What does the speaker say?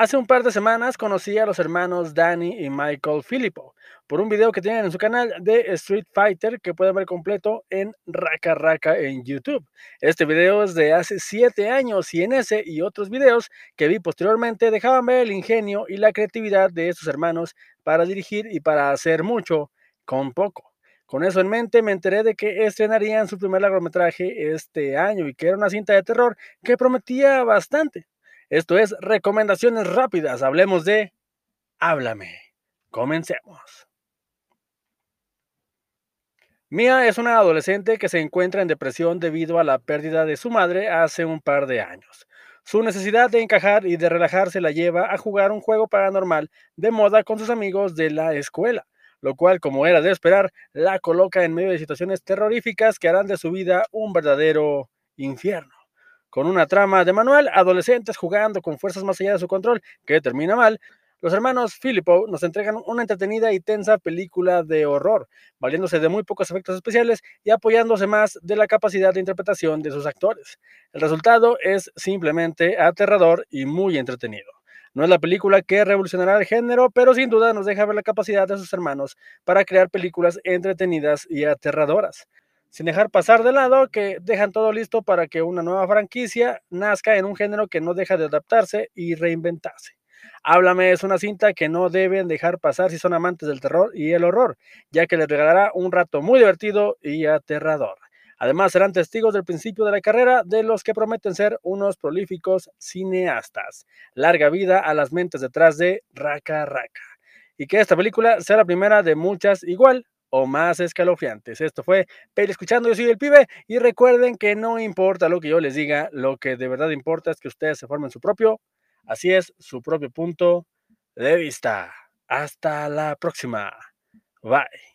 Hace un par de semanas conocí a los hermanos Danny y Michael Filippo por un video que tienen en su canal de Street Fighter que pueden ver completo en Raka Raka en YouTube. Este video es de hace 7 años y en ese y otros videos que vi posteriormente dejaban ver el ingenio y la creatividad de estos hermanos para dirigir y para hacer mucho con poco. Con eso en mente me enteré de que estrenarían su primer largometraje este año y que era una cinta de terror que prometía bastante. Esto es Recomendaciones Rápidas. Hablemos de Háblame. Comencemos. Mia es una adolescente que se encuentra en depresión debido a la pérdida de su madre hace un par de años. Su necesidad de encajar y de relajarse la lleva a jugar un juego paranormal de moda con sus amigos de la escuela, lo cual, como era de esperar, la coloca en medio de situaciones terroríficas que harán de su vida un verdadero infierno con una trama de manual, adolescentes jugando con fuerzas más allá de su control, que termina mal, los hermanos Filippo nos entregan una entretenida y tensa película de horror, valiéndose de muy pocos efectos especiales y apoyándose más de la capacidad de interpretación de sus actores. El resultado es simplemente aterrador y muy entretenido. No es la película que revolucionará el género, pero sin duda nos deja ver la capacidad de sus hermanos para crear películas entretenidas y aterradoras sin dejar pasar de lado que dejan todo listo para que una nueva franquicia nazca en un género que no deja de adaptarse y reinventarse. Háblame es una cinta que no deben dejar pasar si son amantes del terror y el horror, ya que les regalará un rato muy divertido y aterrador. Además, serán testigos del principio de la carrera de los que prometen ser unos prolíficos cineastas. Larga vida a las mentes detrás de Raka Raka. Y que esta película sea la primera de muchas igual, o más escalofriantes. Esto fue Pel Escuchando, yo soy el pibe y recuerden que no importa lo que yo les diga, lo que de verdad importa es que ustedes se formen su propio, así es, su propio punto de vista. Hasta la próxima. Bye.